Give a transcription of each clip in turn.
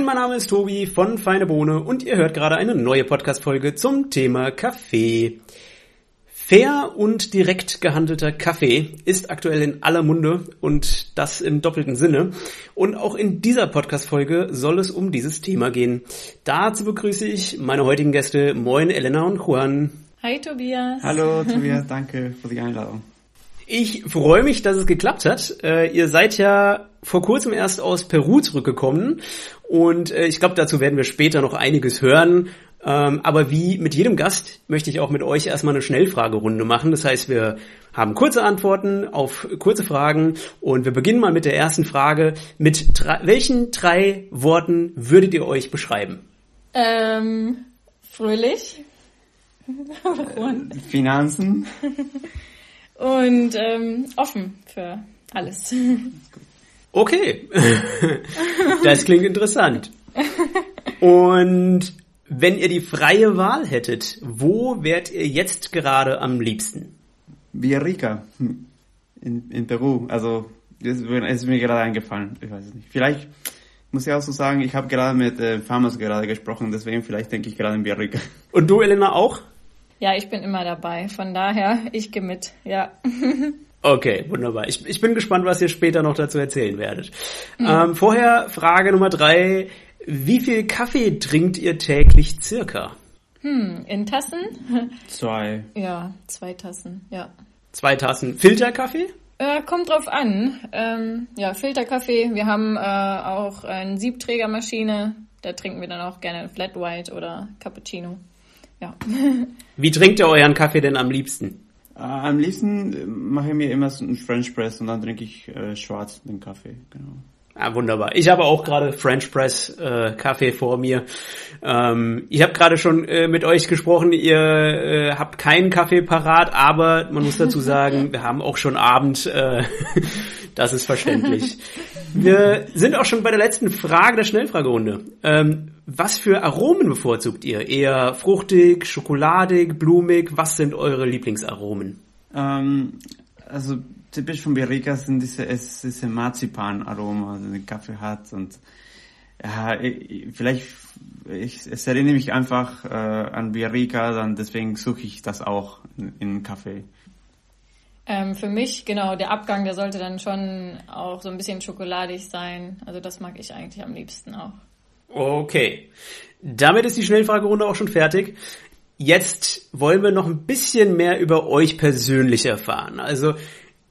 Moin, mein Name ist Tobi von Feine Bohne und ihr hört gerade eine neue Podcast-Folge zum Thema Kaffee. Fair und direkt gehandelter Kaffee ist aktuell in aller Munde und das im doppelten Sinne. Und auch in dieser Podcast-Folge soll es um dieses Thema gehen. Dazu begrüße ich meine heutigen Gäste. Moin, Elena und Juan. Hi, Tobias. Hallo, Tobias. Danke für die Einladung. Ich freue mich, dass es geklappt hat. Äh, ihr seid ja vor kurzem erst aus Peru zurückgekommen und äh, ich glaube, dazu werden wir später noch einiges hören. Ähm, aber wie mit jedem Gast möchte ich auch mit euch erstmal eine Schnellfragerunde machen. Das heißt, wir haben kurze Antworten auf kurze Fragen und wir beginnen mal mit der ersten Frage. Mit drei, welchen drei Worten würdet ihr euch beschreiben? Ähm, fröhlich. Finanzen. Und ähm, offen für alles. Okay, das klingt interessant. Und wenn ihr die freie Wahl hättet, wo wärt ihr jetzt gerade am liebsten? Villarrica in, in Peru. Also das ist mir gerade eingefallen. Ich weiß es nicht. Vielleicht muss ich auch so sagen, ich habe gerade mit äh, Farmers gerade gesprochen, deswegen vielleicht denke ich gerade in Villarrica. Und du, Elena, auch? Ja, ich bin immer dabei. Von daher, ich gehe mit, ja. Okay, wunderbar. Ich, ich bin gespannt, was ihr später noch dazu erzählen werdet. Mhm. Ähm, vorher Frage Nummer drei. Wie viel Kaffee trinkt ihr täglich circa? Hm, in Tassen? Zwei. Ja, zwei Tassen, ja. Zwei Tassen Filterkaffee? Äh, kommt drauf an. Ähm, ja, Filterkaffee. Wir haben äh, auch eine Siebträgermaschine. Da trinken wir dann auch gerne Flat White oder Cappuccino. Ja. Wie trinkt ihr euren Kaffee denn am liebsten? Äh, am liebsten äh, mache ich mir immer so einen French Press und dann trinke ich äh, schwarz den Kaffee. Genau. Ah, wunderbar. Ich habe auch gerade French Press äh, Kaffee vor mir. Ähm, ich habe gerade schon äh, mit euch gesprochen, ihr äh, habt keinen Kaffee parat, aber man muss dazu sagen, wir haben auch schon Abend. Äh, das ist verständlich. Wir sind auch schon bei der letzten Frage der Schnellfragerunde. Ähm, was für Aromen bevorzugt ihr? Eher fruchtig, schokoladig, blumig? Was sind eure Lieblingsaromen? Ähm, also typisch von Berica sind diese, es, diese Marzipan-Aroma, die den Kaffee hat und ja, ich, vielleicht, ich, es erinnert mich einfach äh, an Berica, dann deswegen suche ich das auch in, in Kaffee. Ähm, für mich, genau, der Abgang, der sollte dann schon auch so ein bisschen schokoladig sein. Also das mag ich eigentlich am liebsten auch. Okay. Damit ist die Schnellfragerunde auch schon fertig. Jetzt wollen wir noch ein bisschen mehr über euch persönlich erfahren. Also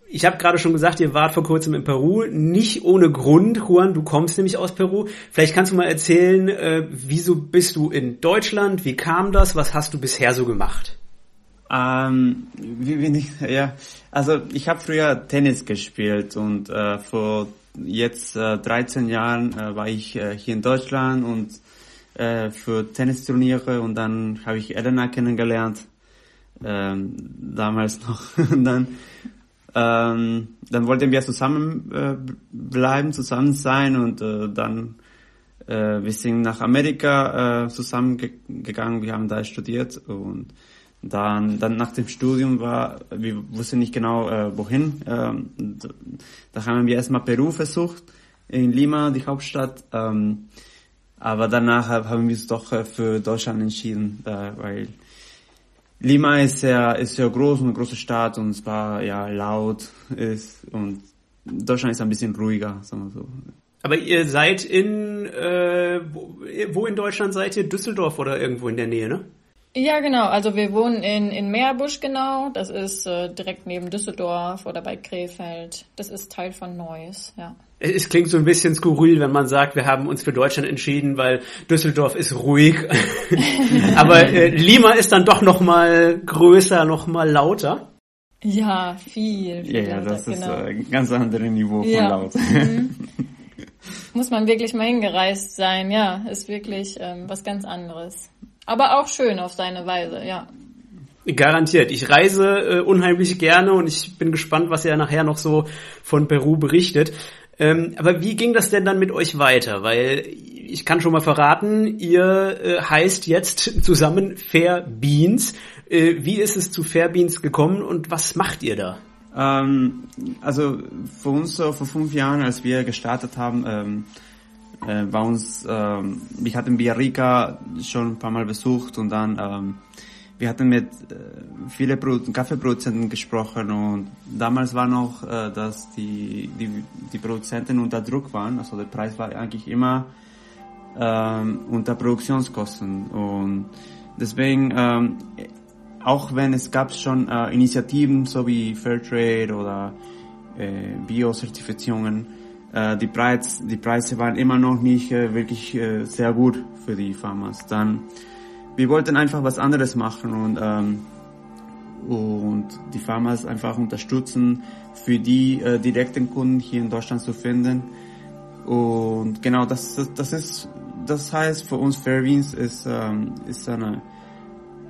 ich habe gerade schon gesagt, ihr wart vor kurzem in Peru, nicht ohne Grund. Juan, du kommst nämlich aus Peru. Vielleicht kannst du mal erzählen, äh, wieso bist du in Deutschland? Wie kam das? Was hast du bisher so gemacht? Ähm, wie bin ich? Ja, also ich habe früher Tennis gespielt und äh, vor jetzt äh, 13 Jahren äh, war ich äh, hier in Deutschland und äh, für Tennisturniere und dann habe ich Elena kennengelernt, ähm, damals noch. und dann, ähm, dann wollten wir zusammen äh, bleiben, zusammen sein und äh, dann äh, wir sind nach Amerika äh, zusammengegangen, wir haben da studiert und dann, dann nach dem Studium war, wir wussten nicht genau äh, wohin. Ähm, da haben wir erstmal Peru versucht, in Lima, die Hauptstadt. Ähm, aber danach haben wir uns doch äh, für Deutschland entschieden, da, weil Lima ist sehr, ist sehr groß, eine große Stadt und es war ja laut ist und Deutschland ist ein bisschen ruhiger, sagen wir so. Aber ihr seid in, äh, wo, wo in Deutschland seid ihr? Düsseldorf oder irgendwo in der Nähe, ne? Ja, genau. Also wir wohnen in, in Meerbusch genau. Das ist äh, direkt neben Düsseldorf oder bei Krefeld. Das ist Teil von Neuss, ja. Es klingt so ein bisschen skurril, wenn man sagt, wir haben uns für Deutschland entschieden, weil Düsseldorf ist ruhig. Aber äh, Lima ist dann doch noch mal größer, noch mal lauter. Ja, viel. viel ja, ja, das ist genau. ein ganz anderes Niveau von ja. laut. Mhm. Muss man wirklich mal hingereist sein, ja, ist wirklich ähm, was ganz anderes. Aber auch schön auf seine Weise, ja. Garantiert. Ich reise äh, unheimlich gerne und ich bin gespannt, was er nachher noch so von Peru berichtet. Ähm, aber wie ging das denn dann mit euch weiter? Weil ich kann schon mal verraten, ihr äh, heißt jetzt zusammen Fair Beans. Äh, wie ist es zu Fair Beans gekommen und was macht ihr da? Ähm, also für uns so vor fünf Jahren, als wir gestartet haben, ähm, äh, bei uns, ähm, ich hatte Villarrica schon ein paar Mal besucht und dann, ähm, wir hatten mit äh, viele Pro Kaffeeproduzenten gesprochen und damals war noch, äh, dass die, die, die Produzenten unter Druck waren, also der Preis war eigentlich immer ähm, unter Produktionskosten und deswegen, ähm, auch wenn es gab schon äh, Initiativen so wie Fairtrade oder äh, Bio-Zertifizierungen, die, Preis, die Preise waren immer noch nicht äh, wirklich äh, sehr gut für die Farmers. Dann, wir wollten einfach was anderes machen und, ähm, und die Farmers einfach unterstützen, für die äh, direkten Kunden hier in Deutschland zu finden. Und genau, das, das, das ist, das heißt für uns Fairbeans ist, ähm, ist eine,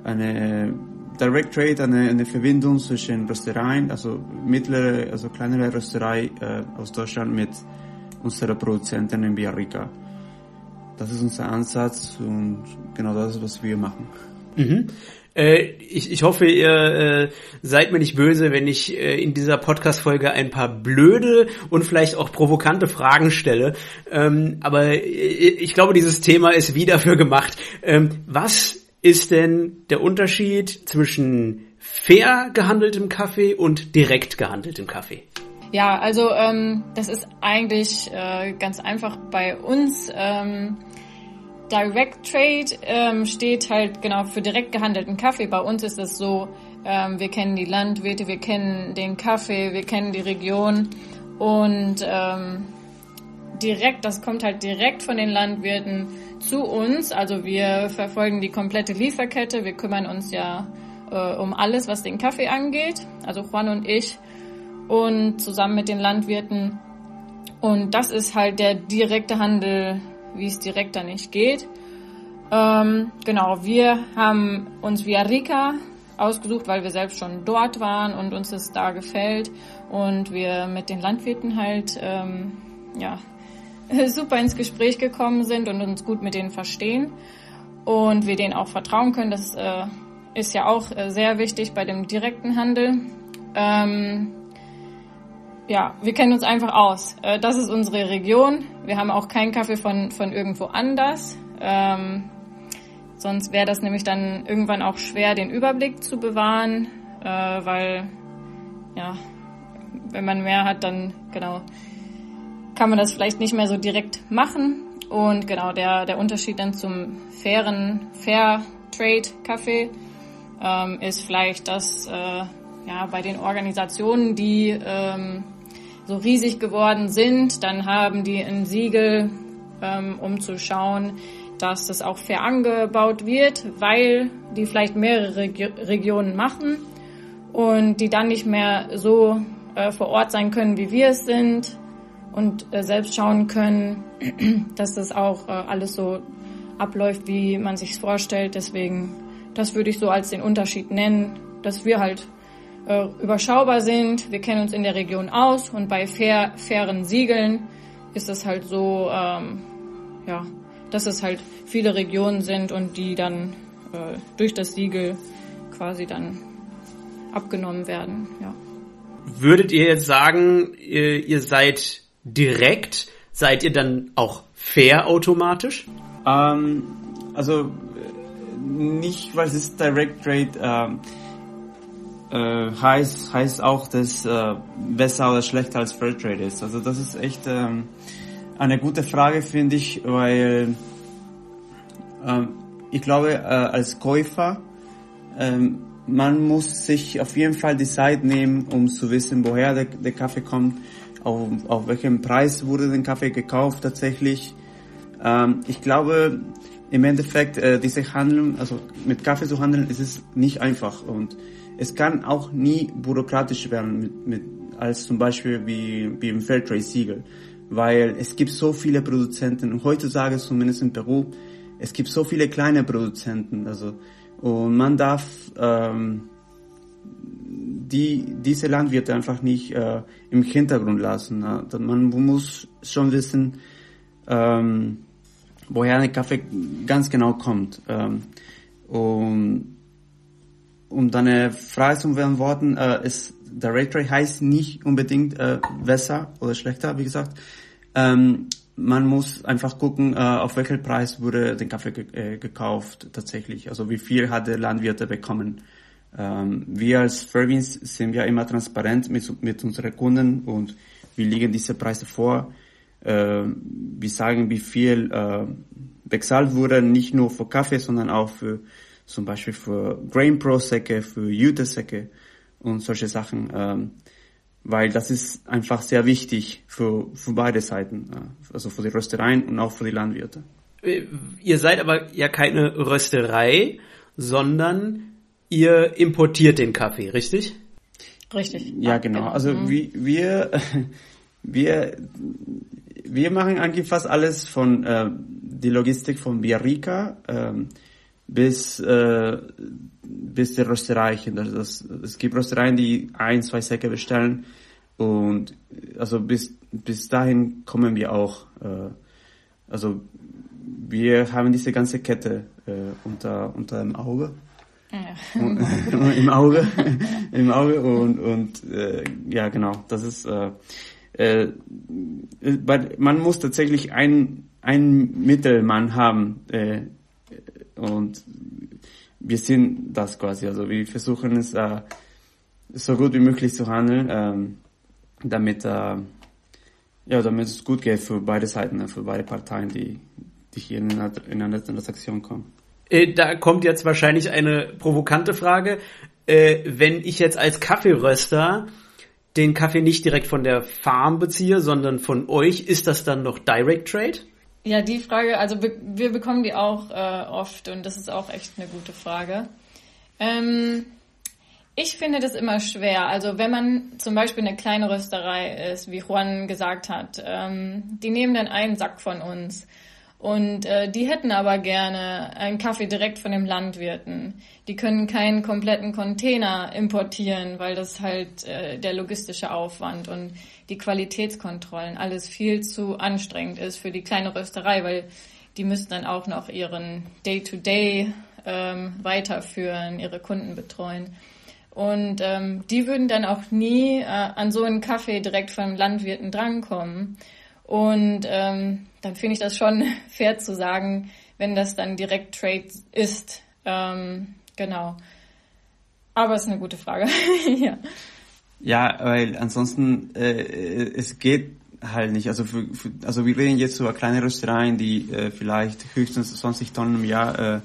eine Direct Trade, eine, eine Verbindung zwischen Röstereien, also mittlere, also kleinere Rösterei äh, aus Deutschland mit unserer Produzenten in Villarrica. Das ist unser Ansatz und genau das ist, was wir machen. Mhm. Äh, ich, ich hoffe, ihr äh, seid mir nicht böse, wenn ich äh, in dieser Podcast-Folge ein paar blöde und vielleicht auch provokante Fragen stelle. Ähm, aber ich, ich glaube, dieses Thema ist wie dafür gemacht. Ähm, was ist denn der Unterschied zwischen fair gehandeltem Kaffee und direkt gehandeltem Kaffee? Ja, also ähm, das ist eigentlich äh, ganz einfach bei uns. Ähm, Direct Trade ähm, steht halt genau für direkt gehandelten Kaffee. Bei uns ist es so, ähm, wir kennen die Landwirte, wir kennen den Kaffee, wir kennen die Region und ähm, direkt, das kommt halt direkt von den Landwirten zu uns. Also wir verfolgen die komplette Lieferkette. Wir kümmern uns ja äh, um alles, was den Kaffee angeht. Also Juan und ich und zusammen mit den Landwirten. Und das ist halt der direkte Handel, wie es direkt da nicht geht. Ähm, genau, wir haben uns Via Rica ausgesucht, weil wir selbst schon dort waren und uns es da gefällt und wir mit den Landwirten halt ähm, ja super ins Gespräch gekommen sind und uns gut mit denen verstehen und wir denen auch vertrauen können. Das äh, ist ja auch äh, sehr wichtig bei dem direkten Handel. Ähm, ja, wir kennen uns einfach aus. Äh, das ist unsere Region. Wir haben auch keinen Kaffee von, von irgendwo anders. Ähm, sonst wäre das nämlich dann irgendwann auch schwer, den Überblick zu bewahren, äh, weil, ja, wenn man mehr hat, dann, genau, kann man das vielleicht nicht mehr so direkt machen. Und genau, der, der Unterschied dann zum fairen, Fair Trade Kaffee ähm, ist vielleicht, dass äh, ja, bei den Organisationen, die ähm, so riesig geworden sind, dann haben die ein Siegel, ähm, um zu schauen, dass das auch fair angebaut wird, weil die vielleicht mehrere Regi Regionen machen und die dann nicht mehr so äh, vor Ort sein können, wie wir es sind und äh, selbst schauen können, dass das auch äh, alles so abläuft, wie man sich vorstellt. Deswegen, das würde ich so als den Unterschied nennen, dass wir halt äh, überschaubar sind, wir kennen uns in der Region aus und bei fair, fairen Siegeln ist es halt so, ähm, ja, dass es halt viele Regionen sind und die dann äh, durch das Siegel quasi dann abgenommen werden, ja. Würdet ihr jetzt sagen, ihr, ihr seid direkt, seid ihr dann auch fair automatisch? Ähm, also nicht, weil es Direct Trade ähm, äh, heißt, heißt auch, dass äh, besser oder schlechter als Fair Trade ist. Also das ist echt ähm, eine gute Frage, finde ich, weil ähm, ich glaube, äh, als Käufer ähm, man muss sich auf jeden Fall die Zeit nehmen, um zu wissen, woher der, der Kaffee kommt auf, auf welchem Preis wurde der Kaffee gekauft tatsächlich. Ähm, ich glaube, im Endeffekt, äh, diese Handeln, also mit Kaffee zu handeln, ist es nicht einfach. Und es kann auch nie bürokratisch werden mit, mit als zum Beispiel wie, wie im Fairtrade-Siegel, weil es gibt so viele Produzenten und heutzutage zumindest in Peru, es gibt so viele kleine Produzenten, also und man darf ähm, die, diese Landwirte einfach nicht äh, im Hintergrund lassen. Man muss schon wissen, ähm, woher der Kaffee ganz genau kommt. Ähm, und um deine Frage zu beantworten, äh, ist, der Rate heißt nicht unbedingt äh, besser oder schlechter, wie gesagt. Ähm, man muss einfach gucken, äh, auf welchen Preis wurde der Kaffee ge äh, gekauft tatsächlich. Also wie viel hat der Landwirte bekommen. Ähm, wir als Fairbeans sind ja immer transparent mit, mit unseren Kunden und wir legen diese Preise vor. Äh, wir sagen, wie viel äh, bezahlt wurde, nicht nur für Kaffee, sondern auch für zum Beispiel für Grain Pro Säcke, für Jute Säcke und solche Sachen. Ähm, weil das ist einfach sehr wichtig für, für beide Seiten, also für die Röstereien und auch für die Landwirte. Äh, ihr seid aber ja keine Rösterei, sondern ihr importiert den Kaffee, richtig? Richtig. Ja, genau. Also mhm. wir, wir, wir, wir machen eigentlich fast alles von äh, die Logistik von Biarrica ähm, bis äh, bis der Rösterei. Das, das, es gibt Röstereien, die ein, zwei Säcke bestellen und also bis bis dahin kommen wir auch. Äh, also wir haben diese ganze Kette äh, unter unter dem Auge. Ja. Im Auge, im Auge und und äh, ja genau, das ist äh, äh, man muss tatsächlich ein ein Mittelmann haben äh, und wir sind das quasi. Also wir versuchen es äh, so gut wie möglich zu handeln, ähm, damit, äh, ja, damit es gut geht für beide Seiten, für beide Parteien, die, die hier in eine, in eine Transaktion kommen. Äh, da kommt jetzt wahrscheinlich eine provokante Frage. Äh, wenn ich jetzt als Kaffeeröster den Kaffee nicht direkt von der Farm beziehe, sondern von euch, ist das dann noch Direct Trade? Ja, die Frage, also wir bekommen die auch äh, oft und das ist auch echt eine gute Frage. Ähm, ich finde das immer schwer. Also wenn man zum Beispiel eine kleine Rösterei ist, wie Juan gesagt hat, ähm, die nehmen dann einen Sack von uns und äh, die hätten aber gerne einen Kaffee direkt von dem Landwirten. Die können keinen kompletten Container importieren, weil das halt äh, der logistische Aufwand und die Qualitätskontrollen alles viel zu anstrengend ist für die kleine Rösterei, weil die müssen dann auch noch ihren Day-to-Day -Day, ähm, weiterführen, ihre Kunden betreuen. Und ähm, die würden dann auch nie äh, an so einen Kaffee direkt vom Landwirten drankommen. Und ähm, dann finde ich das schon fair zu sagen, wenn das dann direkt Trade ist. Ähm, genau. Aber es ist eine gute Frage. ja. Ja, weil ansonsten äh, es geht halt nicht. Also für, für, also wir reden jetzt über kleine Röstereien, die äh, vielleicht höchstens 20 Tonnen im Jahr äh,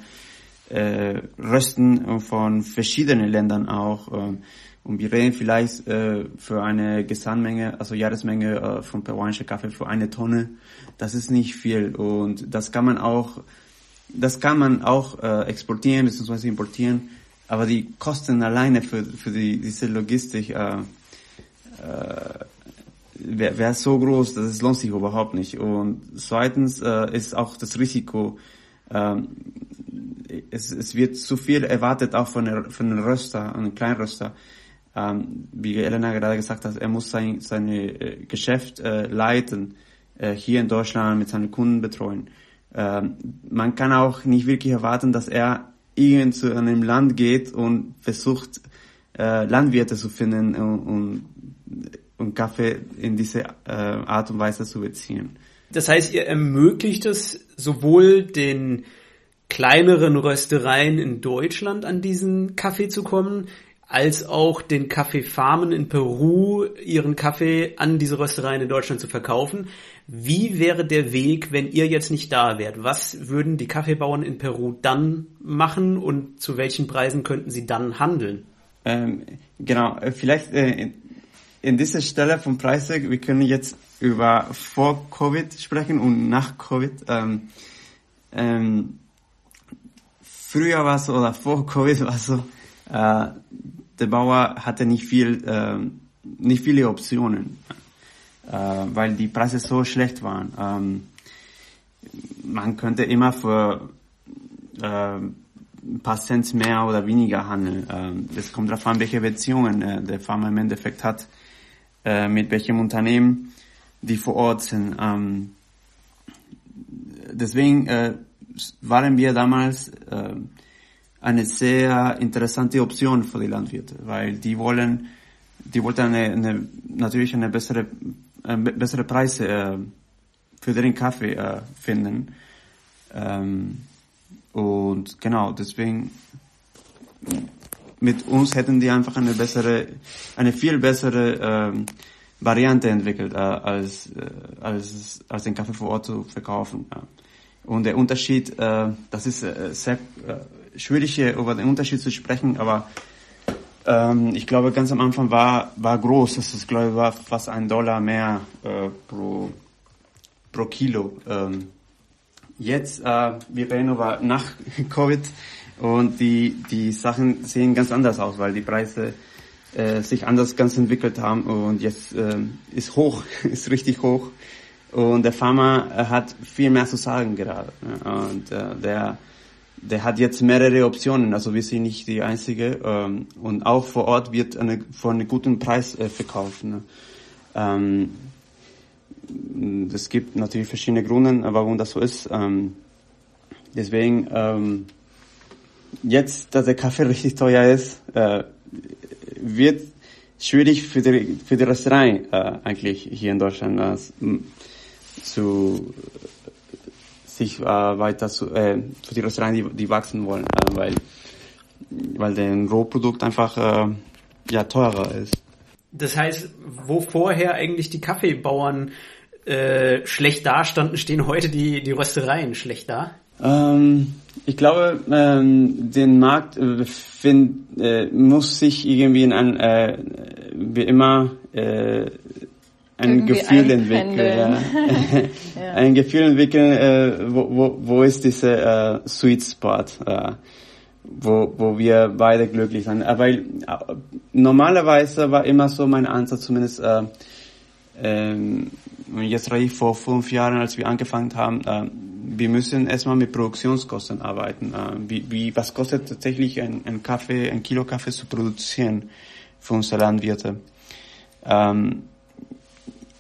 äh, rösten von verschiedenen Ländern auch. Äh, und wir reden vielleicht äh, für eine Gesamtmenge, also Jahresmenge äh, von peruanischer Kaffee für eine Tonne. Das ist nicht viel und das kann man auch, das kann man auch äh, exportieren bzw. importieren. Aber die Kosten alleine für, für die, diese Logistik äh, äh, wäre wär so groß, dass es lohnt sich überhaupt nicht. Und zweitens äh, ist auch das Risiko, äh, es, es wird zu viel erwartet auch von, der, von einem Röster, einem Kleinröster ähm, wie Elena gerade gesagt hat, er muss sein seine äh, Geschäft äh, leiten, äh, hier in Deutschland mit seinen Kunden betreuen. Ähm, man kann auch nicht wirklich erwarten, dass er irgend zu einem Land geht und versucht, äh, Landwirte zu finden und, und, und Kaffee in diese äh, Art und Weise zu beziehen. Das heißt, ihr ermöglicht es sowohl den kleineren Röstereien in Deutschland an diesen Kaffee zu kommen, als auch den Kaffeefarmen in Peru ihren Kaffee an diese Röstereien in Deutschland zu verkaufen. Wie wäre der Weg, wenn ihr jetzt nicht da wärt? Was würden die Kaffeebauern in Peru dann machen und zu welchen Preisen könnten sie dann handeln? Ähm, genau, äh, vielleicht äh, in dieser Stelle vom Preise, wir können jetzt über vor Covid sprechen und nach Covid. Ähm, ähm, früher war es oder vor Covid war es so, äh, der Bauer hatte nicht viel, äh, nicht viele Optionen, äh, weil die Preise so schlecht waren. Ähm, man könnte immer für äh, ein paar Cent mehr oder weniger handeln. Ähm, es kommt darauf an, welche Beziehungen äh, der Farmer im Endeffekt hat, äh, mit welchem Unternehmen, die vor Ort sind. Ähm, deswegen äh, waren wir damals eine sehr interessante Option für die Landwirte, weil die wollen, die wollten eine, eine, natürlich eine bessere, eine bessere Preise äh, für den Kaffee äh, finden. Ähm, und genau, deswegen mit uns hätten die einfach eine bessere, eine viel bessere ähm, Variante entwickelt, äh, als, äh, als, als den Kaffee vor Ort zu verkaufen. Ja. Und der Unterschied, äh, das ist äh, sehr äh, schwierig hier über den Unterschied zu sprechen, aber ähm, ich glaube ganz am Anfang war, war groß, das ist, glaube ich, war fast ein Dollar mehr äh, pro, pro Kilo. Ähm, jetzt, äh, wir reden aber nach Covid und die, die Sachen sehen ganz anders aus, weil die Preise äh, sich anders ganz entwickelt haben und jetzt äh, ist hoch, ist richtig hoch. Und der Farmer hat viel mehr zu sagen gerade. Ne? Und äh, der, der hat jetzt mehrere Optionen, also wir sind nicht die einzige. Ähm, und auch vor Ort wird eine, von einem guten Preis äh, verkauft. Ne? Ähm, es gibt natürlich verschiedene Gründe, warum das so ist. Ähm, deswegen ähm, jetzt, dass der Kaffee richtig teuer ist, äh, wird schwierig für die, für die Rösterei äh, eigentlich hier in Deutschland äh, zu sich äh, weiter zu, äh, für die Röstereien, die, die wachsen wollen, äh, weil weil der Rohprodukt einfach äh, ja teurer ist. Das heißt, wo vorher eigentlich die Kaffeebauern äh, schlecht dastanden, stehen heute die die Röstereien schlecht da? Ähm, ich glaube, ähm, den Markt äh, find, äh, muss sich irgendwie in ein, äh, wie immer, äh, ein Gefühl entwickeln. Ja. ja. Ein Gefühl entwickeln, äh, wo, wo, wo ist dieser äh, Sweet Spot, äh, wo, wo wir beide glücklich sind. Aber äh, normalerweise war immer so mein Ansatz, zumindest äh, ähm, jetzt rede ich vor fünf Jahren, als wir angefangen haben, äh, wir müssen erstmal mit Produktionskosten arbeiten. Äh, wie, wie, was kostet tatsächlich ein, ein Kaffee, ein Kilo Kaffee zu produzieren für unsere Landwirte? Ähm,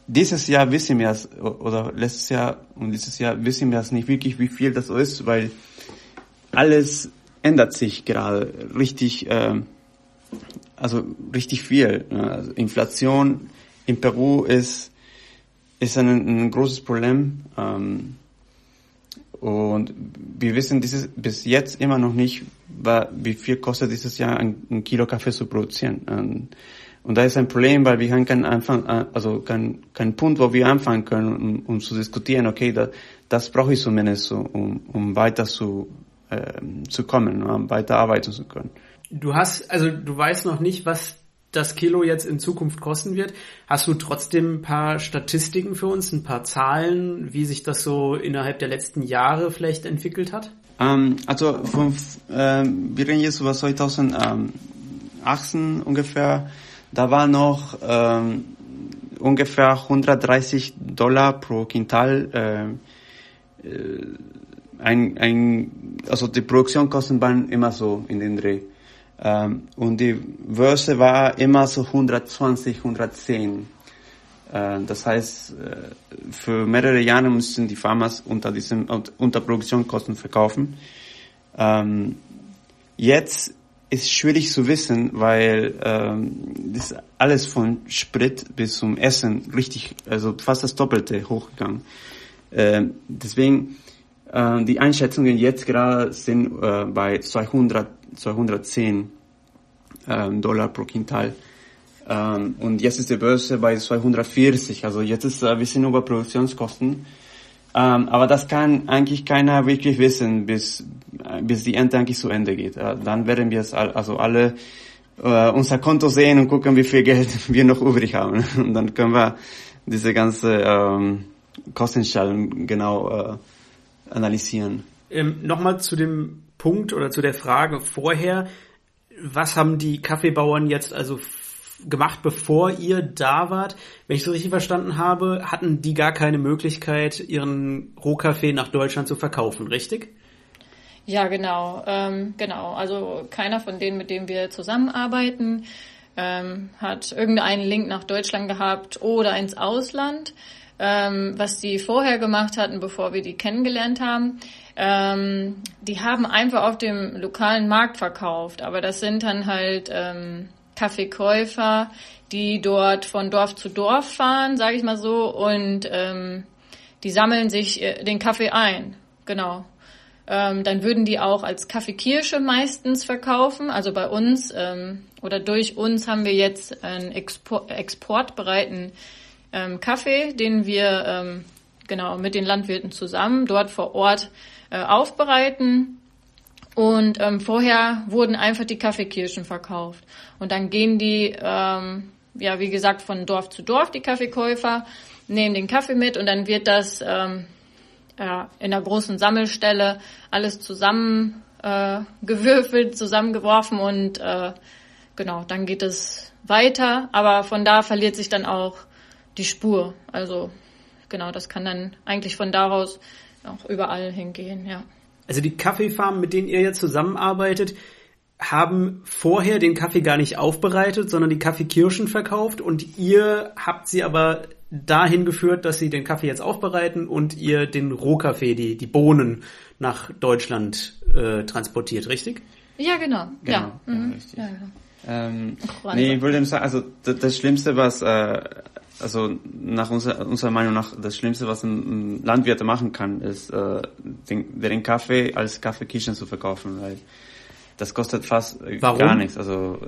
dieses Jahr wissen wir es, oder letztes Jahr und dieses Jahr wissen wir es nicht wirklich, wie viel das ist, weil alles ändert sich gerade richtig, äh, also richtig viel. Ne? Also Inflation in Peru ist ist ein, ein großes Problem. Ähm, und wir wissen dieses, bis jetzt immer noch nicht, wie viel kostet dieses Jahr ein, Kilo Kaffee zu produzieren. Ähm, und da ist ein Problem, weil wir haben keinen Anfang, äh, also kein, kein Punkt, wo wir anfangen können, um, um zu diskutieren, okay, da, das brauche ich zumindest, so, um, um weiter zu, äh, zu kommen, um weiter arbeiten zu können. Du hast, also du weißt noch nicht, was das Kilo jetzt in Zukunft kosten wird. Hast du trotzdem ein paar Statistiken für uns, ein paar Zahlen, wie sich das so innerhalb der letzten Jahre vielleicht entwickelt hat? Ähm, also von, ähm, wir reden jetzt über 2018 ungefähr. Da war noch ähm, ungefähr 130 Dollar pro Quintal. Äh, äh, ein, ein, also die Produktionskosten waren immer so in den Dreh. Ähm, und die Börse war immer so 120, 110. Äh, das heißt, äh, für mehrere Jahre mussten die Farmers unter diesen unter Produktionskosten verkaufen. Ähm, jetzt ist schwierig zu wissen, weil ähm, das alles von Sprit bis zum Essen richtig, also fast das Doppelte hochgegangen. Äh, deswegen äh, die Einschätzungen jetzt gerade sind äh, bei 200 210 ähm, Dollar pro Quintal. Ähm, und jetzt ist die Börse bei 240. Also jetzt ist ein bisschen über Produktionskosten. Ähm, aber das kann eigentlich keiner wirklich wissen, bis, bis die Ernte eigentlich zu Ende geht. Äh, dann werden wir es also alle äh, unser Konto sehen und gucken, wie viel Geld wir noch übrig haben. Und dann können wir diese ganze ähm, Kostenstellung genau äh, analysieren. Ähm, Nochmal zu dem Punkt oder zu der Frage vorher, was haben die Kaffeebauern jetzt also gemacht, bevor ihr da wart? Wenn ich so richtig verstanden habe, hatten die gar keine Möglichkeit, ihren Rohkaffee nach Deutschland zu verkaufen, richtig? Ja, genau, ähm, genau. Also keiner von denen, mit denen wir zusammenarbeiten, ähm, hat irgendeinen Link nach Deutschland gehabt oder ins Ausland. Ähm, was die vorher gemacht hatten, bevor wir die kennengelernt haben, ähm, die haben einfach auf dem lokalen Markt verkauft, aber das sind dann halt ähm, Kaffeekäufer, die dort von Dorf zu Dorf fahren, sage ich mal so, und ähm, die sammeln sich äh, den Kaffee ein. Genau. Ähm, dann würden die auch als Kaffeekirsche meistens verkaufen. Also bei uns ähm, oder durch uns haben wir jetzt einen Export, exportbereiten ähm, Kaffee, den wir ähm, genau mit den Landwirten zusammen dort vor Ort äh, aufbereiten. Und ähm, vorher wurden einfach die Kaffeekirschen verkauft. Und dann gehen die, ähm, ja, wie gesagt, von Dorf zu Dorf, die Kaffeekäufer, nehmen den Kaffee mit und dann wird das ähm, ja, in der großen Sammelstelle alles zusammen äh, gewürfelt, zusammengeworfen und äh, genau, dann geht es weiter. Aber von da verliert sich dann auch die Spur. Also genau, das kann dann eigentlich von daraus auch überall hingehen, ja. Also die Kaffeefarmen, mit denen ihr jetzt zusammenarbeitet, haben vorher den Kaffee gar nicht aufbereitet, sondern die Kaffeekirschen verkauft und ihr habt sie aber dahin geführt, dass sie den Kaffee jetzt aufbereiten und ihr den Rohkaffee, die, die Bohnen nach Deutschland äh, transportiert, richtig? Ja, genau. Genau, ja. ja, Mhm. richtig. ja, genau. Ähm, Ach, nee, ich wollte nur sagen, also das, das Schlimmste, was, äh, also nach unserer, unserer Meinung nach, das Schlimmste, was ein, Landwirt machen kann, ist, äh, den, den Kaffee als Kaffeekirschen zu verkaufen, weil das kostet fast äh, Warum? gar nichts. Also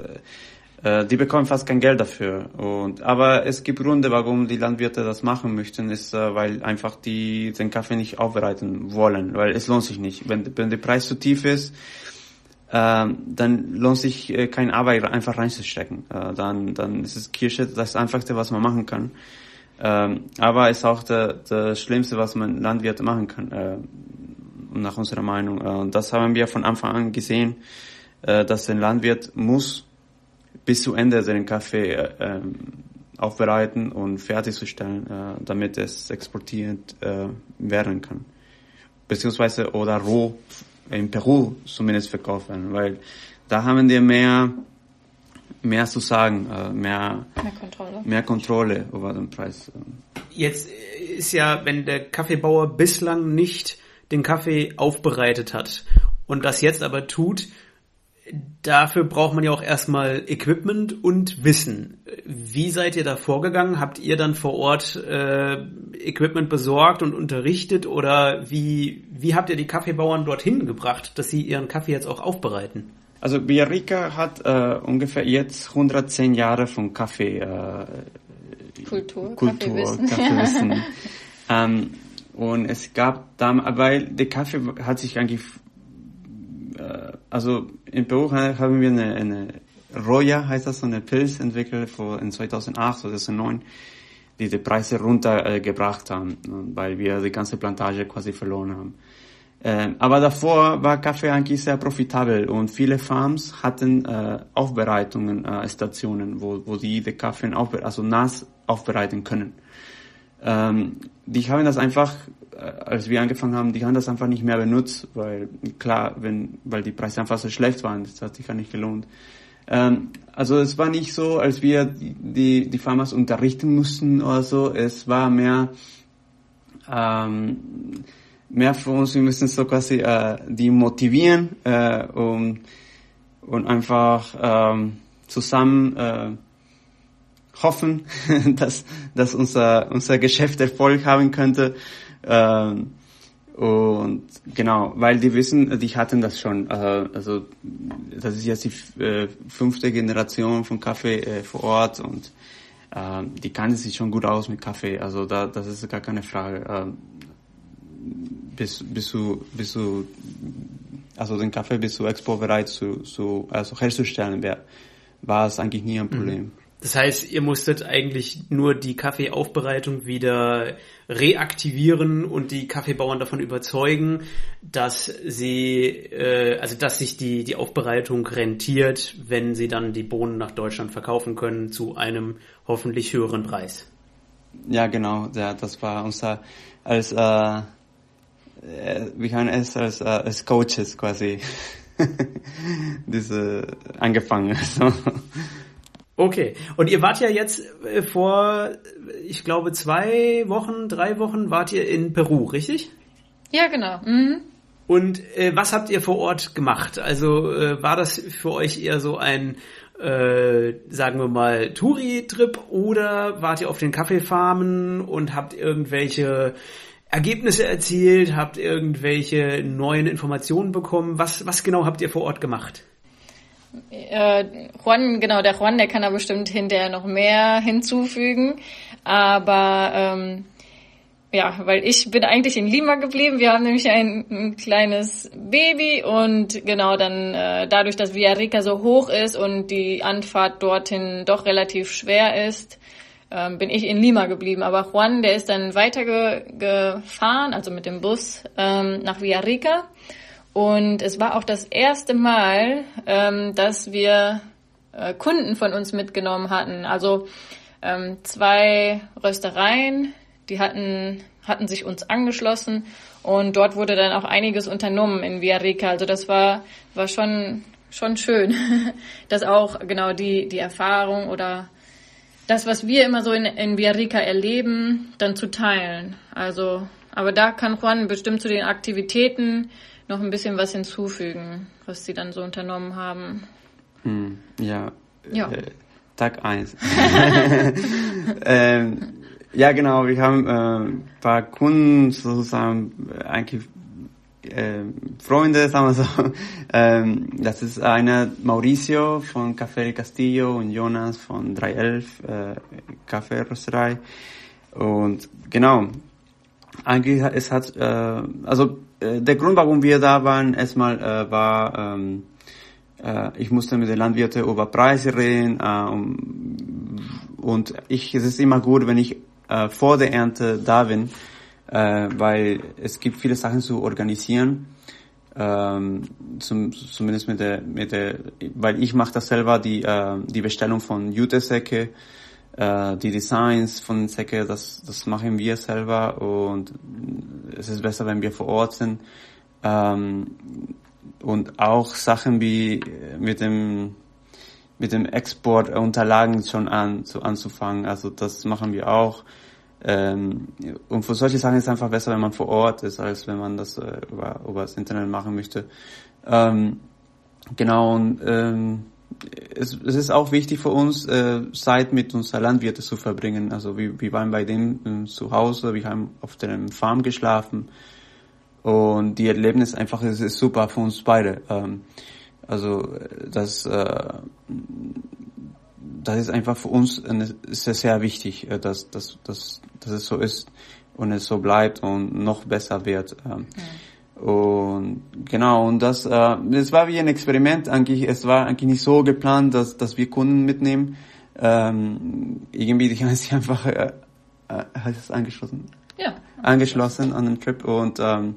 äh, äh, die bekommen fast kein Geld dafür. Und aber es gibt Gründe, warum die Landwirte das machen möchten, ist, äh, weil einfach die den Kaffee nicht aufbereiten wollen, weil es lohnt sich nicht. Wenn, wenn der Preis zu tief ist, dann lohnt sich äh, keine Arbeit einfach reinzustecken. Äh, dann, dann ist es Kirsche das Einfachste, was man machen kann. Ähm, aber ist auch das Schlimmste, was man Landwirt machen kann, äh, nach unserer Meinung. Und das haben wir von Anfang an gesehen, dass ein Landwirt muss bis zu Ende seinen Kaffee äh, ähm, aufbereiten und fertigzustellen, damit es exportiert werden kann. Beziehungsweise oder roh in Peru zumindest verkauft werden, weil da haben wir mehr, mehr zu sagen, äh, mehr, Mehr Kontrolle. mehr Kontrolle über den Preis. Jetzt ist ja, wenn der Kaffeebauer bislang nicht den Kaffee aufbereitet hat und das jetzt aber tut, dafür braucht man ja auch erstmal Equipment und Wissen. Wie seid ihr da vorgegangen? Habt ihr dann vor Ort äh, Equipment besorgt und unterrichtet oder wie, wie habt ihr die Kaffeebauern dorthin gebracht, dass sie ihren Kaffee jetzt auch aufbereiten? Also Villarrica hat äh, ungefähr jetzt 110 Jahre von Kaffee äh, Kultur, Kultur, Kaffeewissen. Kaffeewissen. ähm, und es gab damals, weil der Kaffee hat sich eigentlich, also in Peru haben wir eine, eine Roya, heißt das, so eine Pilz entwickelt vor, in 2008, 2009, die die Preise runtergebracht äh, haben, weil wir die ganze Plantage quasi verloren haben. Ähm, aber davor war Kaffee eigentlich sehr profitabel und viele Farms hatten äh, Aufbereitungen, äh, Stationen, wo, wo die den Kaffee aufbe also nass aufbereiten können. Ähm, die haben das einfach, äh, als wir angefangen haben, die haben das einfach nicht mehr benutzt, weil klar, wenn, weil die Preise einfach so schlecht waren, das hat sich gar nicht gelohnt. Ähm, also es war nicht so, als wir die, die, Farmers unterrichten mussten oder so, es war mehr, ähm, mehr für uns, wir müssen so quasi äh, die motivieren äh, und, und einfach ähm, zusammen äh, hoffen, dass, dass unser, unser Geschäft Erfolg haben könnte. Ähm, und genau, weil die wissen, die hatten das schon. Äh, also das ist jetzt die äh, fünfte Generation von Kaffee äh, vor Ort und äh, die kannten sich schon gut aus mit Kaffee. Also da, das ist gar keine Frage. Äh, bis, bis du, bis du, also den Kaffee bis zu exportbereit zu, zu, also herzustellen, wär, war es eigentlich nie ein Problem. Das heißt, ihr musstet eigentlich nur die Kaffeeaufbereitung wieder reaktivieren und die Kaffeebauern davon überzeugen, dass sie, äh, also dass sich die die Aufbereitung rentiert, wenn sie dann die Bohnen nach Deutschland verkaufen können zu einem hoffentlich höheren Preis. Ja, genau. Ja, das war unser als äh, äh, wir haben es als, äh, als Coaches quasi diese angefangen. So. Okay, und ihr wart ja jetzt äh, vor, ich glaube, zwei Wochen, drei Wochen wart ihr in Peru, richtig? Ja, genau. Mhm. Und äh, was habt ihr vor Ort gemacht? Also äh, war das für euch eher so ein, äh, sagen wir mal, Touri-Trip oder wart ihr auf den Kaffeefarmen und habt irgendwelche Ergebnisse erzielt? Habt irgendwelche neuen Informationen bekommen? Was, was genau habt ihr vor Ort gemacht? Äh, Juan, genau, der Juan, der kann da bestimmt hinterher noch mehr hinzufügen. Aber ähm, ja, weil ich bin eigentlich in Lima geblieben. Wir haben nämlich ein, ein kleines Baby und genau dann äh, dadurch, dass Villarrica so hoch ist und die Anfahrt dorthin doch relativ schwer ist, ähm, bin ich in Lima geblieben. Aber Juan, der ist dann weitergefahren, also mit dem Bus ähm, nach Villarrica. Und es war auch das erste Mal, ähm, dass wir äh, Kunden von uns mitgenommen hatten. Also ähm, zwei Röstereien, die hatten, hatten sich uns angeschlossen und dort wurde dann auch einiges unternommen in Villarrica. Also das war, war schon, schon schön, dass auch genau die, die Erfahrung oder das, was wir immer so in, in Villarrica erleben, dann zu teilen. Also, aber da kann Juan bestimmt zu den Aktivitäten noch ein bisschen was hinzufügen, was sie dann so unternommen haben. Hm, ja. Ja. Äh, Tag eins. ähm, ja, genau, wir haben äh, ein paar Kunden sozusagen äh, eigentlich äh, Freunde, sagen wir so. Ähm, das ist einer Mauricio von Café Castillo und Jonas von 311 äh, Café Rösterei. Und genau, eigentlich es hat, äh, also äh, der Grund, warum wir da waren, erstmal äh, war, ähm, äh, ich musste mit den Landwirten über Preise reden äh, und ich, es ist immer gut, wenn ich äh, vor der Ernte da bin, äh, weil es gibt viele Sachen zu organisieren. Ähm, zum, zumindest mit der, mit der, weil ich mache das selber, die, äh, die Bestellung von Jutesäcke, äh, die Designs von Säcke, das, das machen wir selber und es ist besser, wenn wir vor Ort sind. Ähm, und auch Sachen wie mit dem mit dem Export Unterlagen schon an zu, anzufangen. Also das machen wir auch. Ähm, und für solche Sachen ist es einfach besser, wenn man vor Ort ist, als wenn man das äh, über, über das Internet machen möchte. Ähm, genau, und ähm, es, es ist auch wichtig für uns, äh, Zeit mit unseren Landwirten zu verbringen. Also wir, wir waren bei denen äh, zu Hause, wir haben auf der Farm geschlafen und die Erlebnis einfach ist, ist super für uns beide. Ähm, also das, äh, das ist einfach für uns sehr, sehr wichtig, äh, dass, dass, dass, dass es so ist und es so bleibt und noch besser wird. Ähm, ja. Und genau, und das, äh, das war wie ein Experiment eigentlich. Es war eigentlich nicht so geplant, dass, dass wir Kunden mitnehmen. Ähm, irgendwie, die haben sich einfach, äh, äh, es angeschlossen? Ja. Angeschlossen an den Trip und ähm,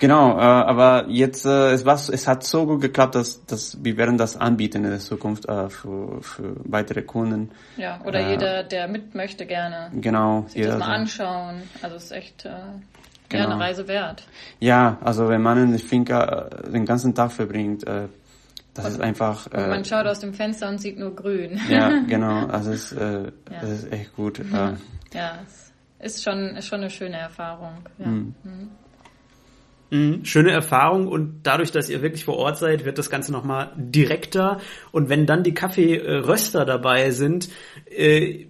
Genau, äh, aber jetzt äh, es war es hat so gut geklappt, dass, dass wir werden das anbieten in der Zukunft äh, für, für weitere Kunden. Ja, oder äh, jeder, der mit möchte, gerne. Genau. Sich das mal anschauen. Also es ist echt äh, genau. eine Reise wert. Ja, also wenn man in der Finca äh, den ganzen Tag verbringt, äh, das und, ist einfach. Äh, man schaut aus dem Fenster und sieht nur Grün. Ja, genau. Also es, äh, ja. das ist echt gut. Äh, ja, es ist schon ist schon eine schöne Erfahrung. Ja. Mhm. Mhm. Mhm, schöne Erfahrung und dadurch, dass ihr wirklich vor Ort seid, wird das Ganze nochmal direkter. Und wenn dann die Kaffeeröster dabei sind, äh,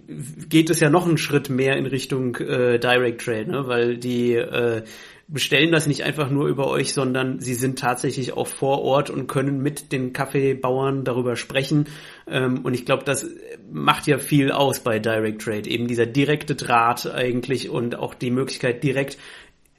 geht es ja noch einen Schritt mehr in Richtung äh, Direct Trade, ne? weil die äh, bestellen das nicht einfach nur über euch, sondern sie sind tatsächlich auch vor Ort und können mit den Kaffeebauern darüber sprechen. Ähm, und ich glaube, das macht ja viel aus bei Direct Trade. Eben dieser direkte Draht eigentlich und auch die Möglichkeit direkt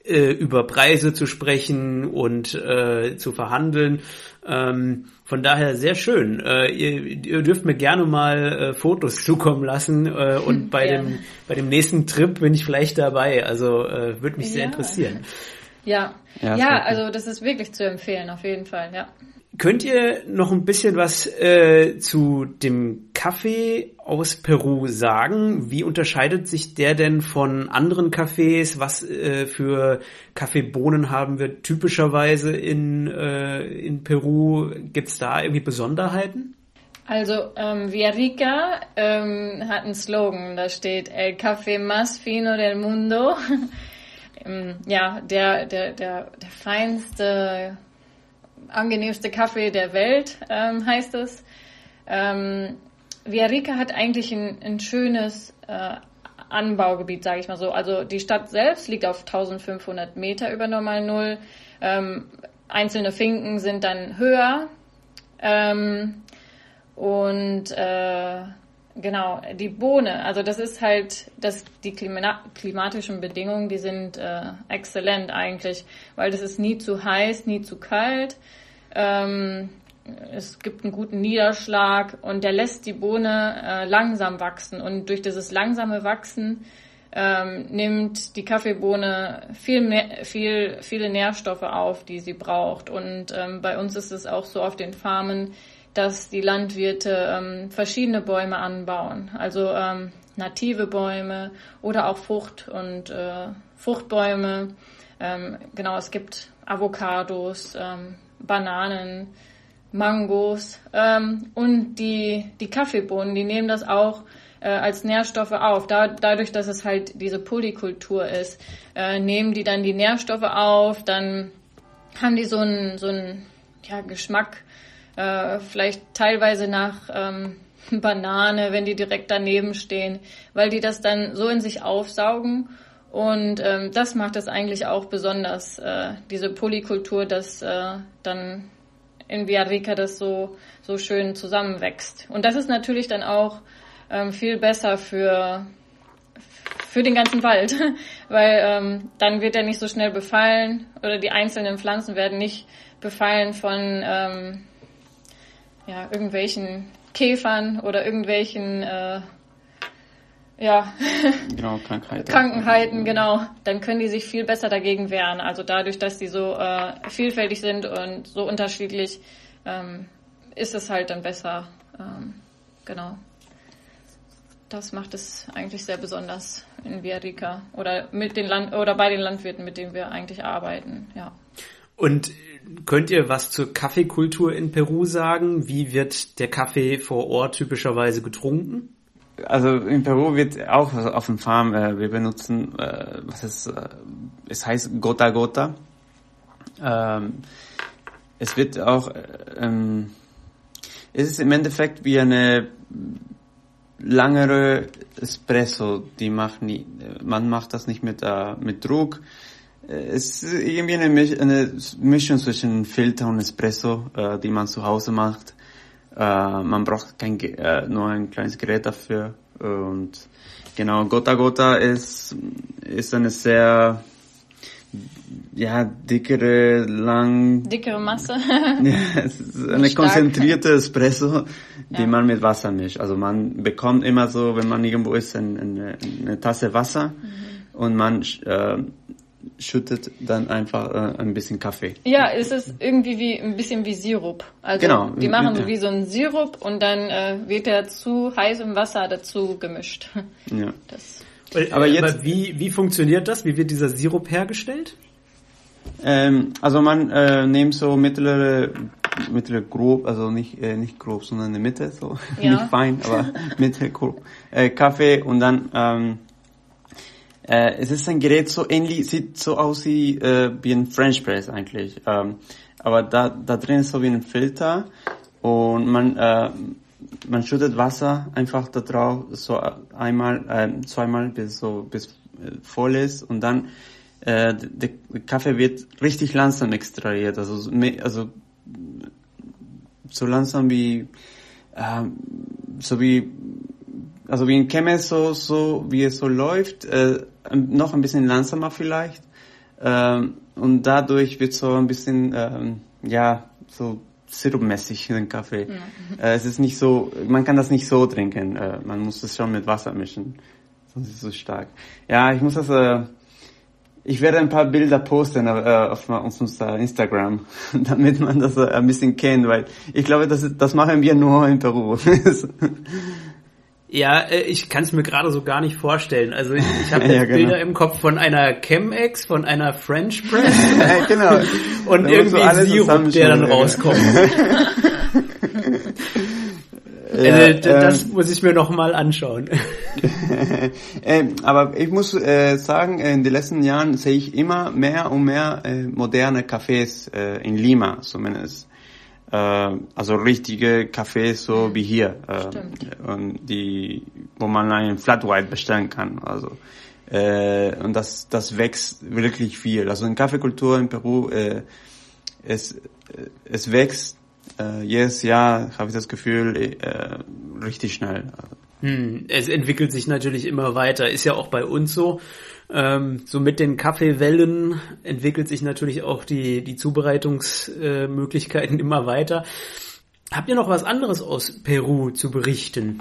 äh, über Preise zu sprechen und äh, zu verhandeln. Ähm, von daher sehr schön. Äh, ihr, ihr dürft mir gerne mal äh, Fotos zukommen lassen äh, und bei ja. dem bei dem nächsten Trip bin ich vielleicht dabei. Also äh, würde mich sehr interessieren. Ja, ja, ja also das ist wirklich zu empfehlen auf jeden Fall. Ja. Könnt ihr noch ein bisschen was äh, zu dem Kaffee aus Peru sagen? Wie unterscheidet sich der denn von anderen Kaffees? Was äh, für Kaffeebohnen haben wir typischerweise in, äh, in Peru? Gibt's da irgendwie Besonderheiten? Also ähm, Villarrica ähm, hat einen Slogan, da steht El Café más fino del mundo. ähm, ja, der, der, der, der feinste angenehmste Kaffee der Welt, ähm, heißt es. Ähm, Villarrica hat eigentlich ein, ein schönes äh, Anbaugebiet, sage ich mal so. Also die Stadt selbst liegt auf 1500 Meter über Normal Null. Ähm, einzelne Finken sind dann höher. Ähm, und äh, genau, die Bohne, also das ist halt, das, die Klima klimatischen Bedingungen, die sind äh, exzellent eigentlich, weil das ist nie zu heiß, nie zu kalt. Ähm, es gibt einen guten Niederschlag und der lässt die Bohne äh, langsam wachsen. Und durch dieses langsame Wachsen ähm, nimmt die Kaffeebohne viel mehr, viel, viele Nährstoffe auf, die sie braucht. Und ähm, bei uns ist es auch so auf den Farmen, dass die Landwirte ähm, verschiedene Bäume anbauen. Also ähm, native Bäume oder auch Frucht- und äh, Fruchtbäume. Ähm, genau, es gibt Avocados, ähm, Bananen, Mangos ähm, und die, die Kaffeebohnen, die nehmen das auch äh, als Nährstoffe auf. Da, dadurch, dass es halt diese Polykultur ist, äh, nehmen die dann die Nährstoffe auf, dann haben die so einen, so einen ja, Geschmack, äh, vielleicht teilweise nach ähm, Banane, wenn die direkt daneben stehen, weil die das dann so in sich aufsaugen. Und ähm, das macht es eigentlich auch besonders, äh, diese Polykultur, dass äh, dann in Villarrica das so, so schön zusammenwächst. Und das ist natürlich dann auch ähm, viel besser für, für den ganzen Wald, weil ähm, dann wird er nicht so schnell befallen oder die einzelnen Pflanzen werden nicht befallen von ähm, ja, irgendwelchen Käfern oder irgendwelchen äh, ja, genau, Krankheiten. Krankheiten, genau. Dann können die sich viel besser dagegen wehren. Also dadurch, dass die so äh, vielfältig sind und so unterschiedlich, ähm, ist es halt dann besser. Ähm, genau. Das macht es eigentlich sehr besonders in Villarrica oder mit den Land oder bei den Landwirten, mit denen wir eigentlich arbeiten. Ja. Und könnt ihr was zur Kaffeekultur in Peru sagen? Wie wird der Kaffee vor Ort typischerweise getrunken? Also in Peru wird auch auf dem Farm, äh, wir benutzen, äh, was ist, äh, es heißt Gota Gota. Ähm, es wird auch, äh, ähm, es ist im Endeffekt wie eine langere Espresso, die macht nie, man macht das nicht mit, äh, mit Druck. Äh, es ist irgendwie eine, eine Mischung zwischen Filter und Espresso, äh, die man zu Hause macht. Äh, man braucht kein, äh, nur ein kleines Gerät dafür. Und genau, Gota Gota ist, ist eine sehr, ja, dickere, lang... Dickere Masse. ja, es ist eine Stark. konzentrierte Espresso, die ja. man mit Wasser mischt. Also man bekommt immer so, wenn man irgendwo ist, eine, eine Tasse Wasser mhm. und man äh, schüttet dann einfach äh, ein bisschen Kaffee. Ja, es ist irgendwie wie ein bisschen wie Sirup. Also genau. die machen so wie so einen Sirup und dann äh, wird er zu heißem Wasser dazu gemischt. Ja. Das. Aber jetzt, Aber wie wie funktioniert das? Wie wird dieser Sirup hergestellt? Ähm, also man äh, nimmt so mittlere mittlere grob, also nicht äh, nicht grob, sondern in der Mitte, so ja. nicht fein, aber mittlere grob äh, Kaffee und dann ähm, äh, es ist ein Gerät so ähnlich, sieht so aus wie, äh, wie ein French Press eigentlich. Ähm, aber da, da drin ist so wie ein Filter und man, äh, man schüttet Wasser einfach da drauf, so einmal, äh, zweimal bis so, bis äh, voll ist und dann, äh, der, Kaffee wird richtig langsam extrahiert, also, also, so langsam wie, äh, so wie, also wie ein Chemes so, so, wie es so läuft, äh, noch ein bisschen langsamer vielleicht. Ähm, und dadurch wird so ein bisschen, ähm, ja, so sirupmäßig den Kaffee. Ja. Äh, es ist nicht so, man kann das nicht so trinken. Äh, man muss das schon mit Wasser mischen. Sonst ist es so stark. Ja, ich muss das, äh, ich werde ein paar Bilder posten äh, auf, auf unser Instagram, damit man das äh, ein bisschen kennt, weil ich glaube, das, das machen wir nur in Peru. Ja, äh, ich kann es mir gerade so gar nicht vorstellen. Also ich, ich habe ja, genau. Bilder im Kopf von einer Chemex, von einer French Press ja, genau. und irgendwie so Sirup, der dann rauskommt. Ja, also, das ähm, muss ich mir noch mal anschauen. äh, aber ich muss äh, sagen, in den letzten Jahren sehe ich immer mehr und mehr äh, moderne Cafés äh, in Lima zumindest äh, also richtige Cafés so wie hier. Äh, und die wo man einen Flat White bestellen kann. Also äh, und das das wächst wirklich viel. Also in Kaffeekultur in Peru äh, es es wächst äh, jedes Jahr habe ich das Gefühl äh, richtig schnell. Hm, es entwickelt sich natürlich immer weiter. Ist ja auch bei uns so. Ähm, so mit den Kaffeewellen entwickelt sich natürlich auch die, die Zubereitungsmöglichkeiten immer weiter. Habt ihr noch was anderes aus Peru zu berichten?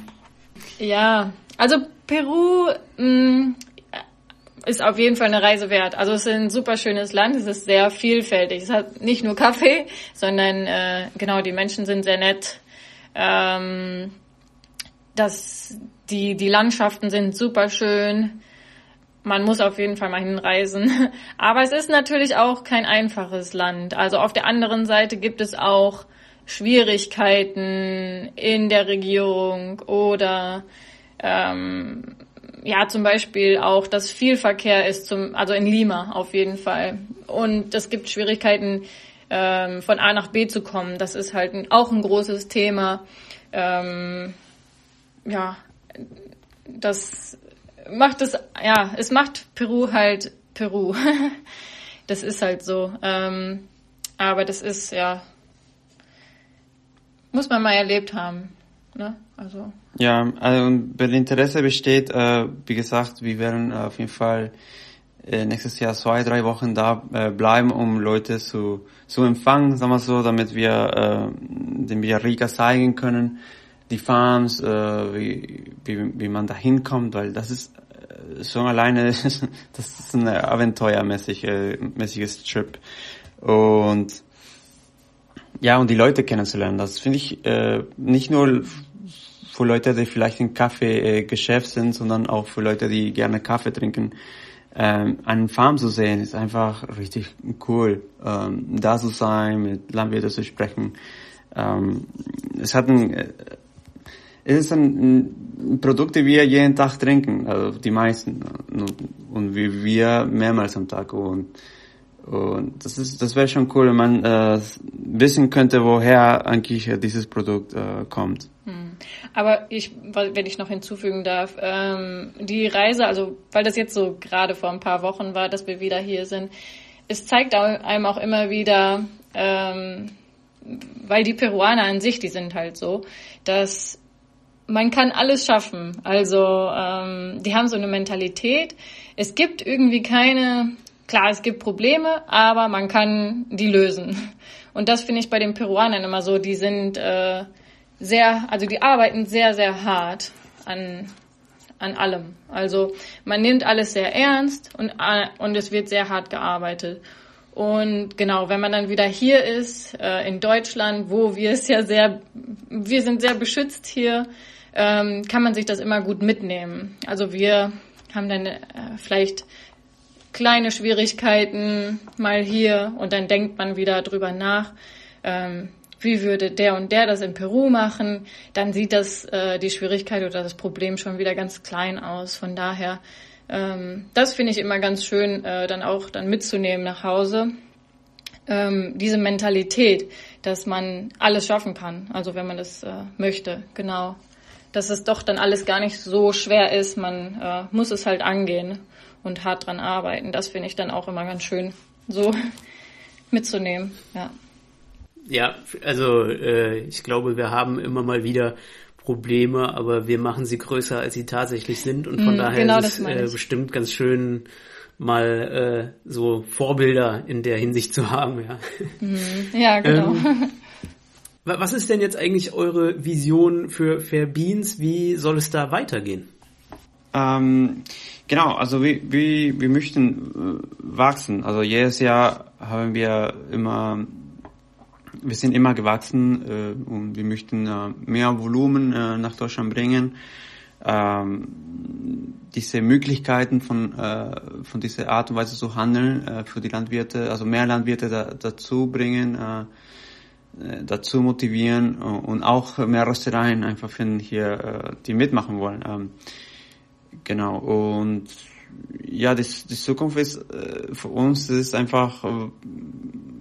Ja, also Peru mh, mm, ist auf jeden Fall eine Reise wert. Also es ist ein super schönes Land, es ist sehr vielfältig. Es hat nicht nur Kaffee, sondern äh, genau, die Menschen sind sehr nett. Ähm, das, die, die Landschaften sind super schön. Man muss auf jeden Fall mal hinreisen. Aber es ist natürlich auch kein einfaches Land. Also auf der anderen Seite gibt es auch Schwierigkeiten in der Regierung oder ähm, ja zum Beispiel auch, dass viel Verkehr ist zum, also in Lima auf jeden Fall. Und es gibt Schwierigkeiten ähm, von A nach B zu kommen. Das ist halt auch ein großes Thema. Ähm, ja, das macht es, ja, es macht Peru halt Peru. das ist halt so. Ähm, aber das ist, ja, muss man mal erlebt haben. Ne? Also. Ja, also wenn Interesse besteht, äh, wie gesagt, wir werden auf jeden Fall äh, nächstes Jahr zwei, drei Wochen da äh, bleiben, um Leute zu, zu empfangen, sagen wir so, damit wir äh, den Villarrica zeigen können, die Farms, äh, wie, wie, wie man da hinkommt, weil das ist äh, schon alleine, das ist ein abenteuermäßig, äh, mäßiges Trip. Und ja, und die Leute kennenzulernen, das finde ich äh, nicht nur für Leute, die vielleicht im Kaffeegeschäft sind, sondern auch für Leute, die gerne Kaffee trinken. Ähm, einen Farm zu sehen, ist einfach richtig cool. Ähm, da zu sein, mit Landwirten zu sprechen. Ähm, es hat ein, äh, es ist ein, Produkt, die wir jeden Tag trinken, also die meisten. Und wie wir mehrmals am Tag. Und, und das ist, das wäre schon cool, wenn man äh, wissen könnte, woher eigentlich dieses Produkt äh, kommt. Hm. Aber ich, wenn ich noch hinzufügen darf, ähm, die Reise, also weil das jetzt so gerade vor ein paar Wochen war, dass wir wieder hier sind, es zeigt einem auch immer wieder, ähm, weil die Peruaner an sich, die sind halt so, dass man kann alles schaffen. Also ähm, die haben so eine Mentalität. Es gibt irgendwie keine, klar, es gibt Probleme, aber man kann die lösen. Und das finde ich bei den Peruanern immer so. Die sind äh, sehr, also die arbeiten sehr, sehr hart an an allem. Also man nimmt alles sehr ernst und äh, und es wird sehr hart gearbeitet. Und genau, wenn man dann wieder hier ist, äh, in Deutschland, wo wir es ja sehr, wir sind sehr beschützt hier, ähm, kann man sich das immer gut mitnehmen. Also wir haben dann äh, vielleicht kleine Schwierigkeiten mal hier und dann denkt man wieder drüber nach, ähm, wie würde der und der das in Peru machen, dann sieht das äh, die Schwierigkeit oder das Problem schon wieder ganz klein aus. Von daher, ähm, das finde ich immer ganz schön, äh, dann auch dann mitzunehmen nach Hause. Ähm, diese Mentalität, dass man alles schaffen kann, also wenn man das äh, möchte, genau dass es doch dann alles gar nicht so schwer ist. Man äh, muss es halt angehen und hart dran arbeiten. Das finde ich dann auch immer ganz schön so mitzunehmen. Ja. Ja, also äh, ich glaube, wir haben immer mal wieder Probleme, aber wir machen sie größer, als sie tatsächlich sind und von mm, daher genau ist es äh, bestimmt ganz schön, mal äh, so Vorbilder in der Hinsicht zu haben. Ja, mm, ja genau. Ähm, was ist denn jetzt eigentlich eure Vision für Fair Beans? Wie soll es da weitergehen? Ähm, genau, also wir, wir, wir möchten äh, wachsen. Also jedes Jahr haben wir immer, wir sind immer gewachsen äh, und wir möchten äh, mehr Volumen äh, nach Deutschland bringen. Ähm, diese Möglichkeiten von, äh, von dieser Art und Weise zu handeln äh, für die Landwirte, also mehr Landwirte da, dazu bringen, dazu motivieren und auch mehr Röstereien einfach finden hier, äh, die mitmachen wollen. Ähm, genau. Und ja, die, Zukunft ist äh, für uns ist einfach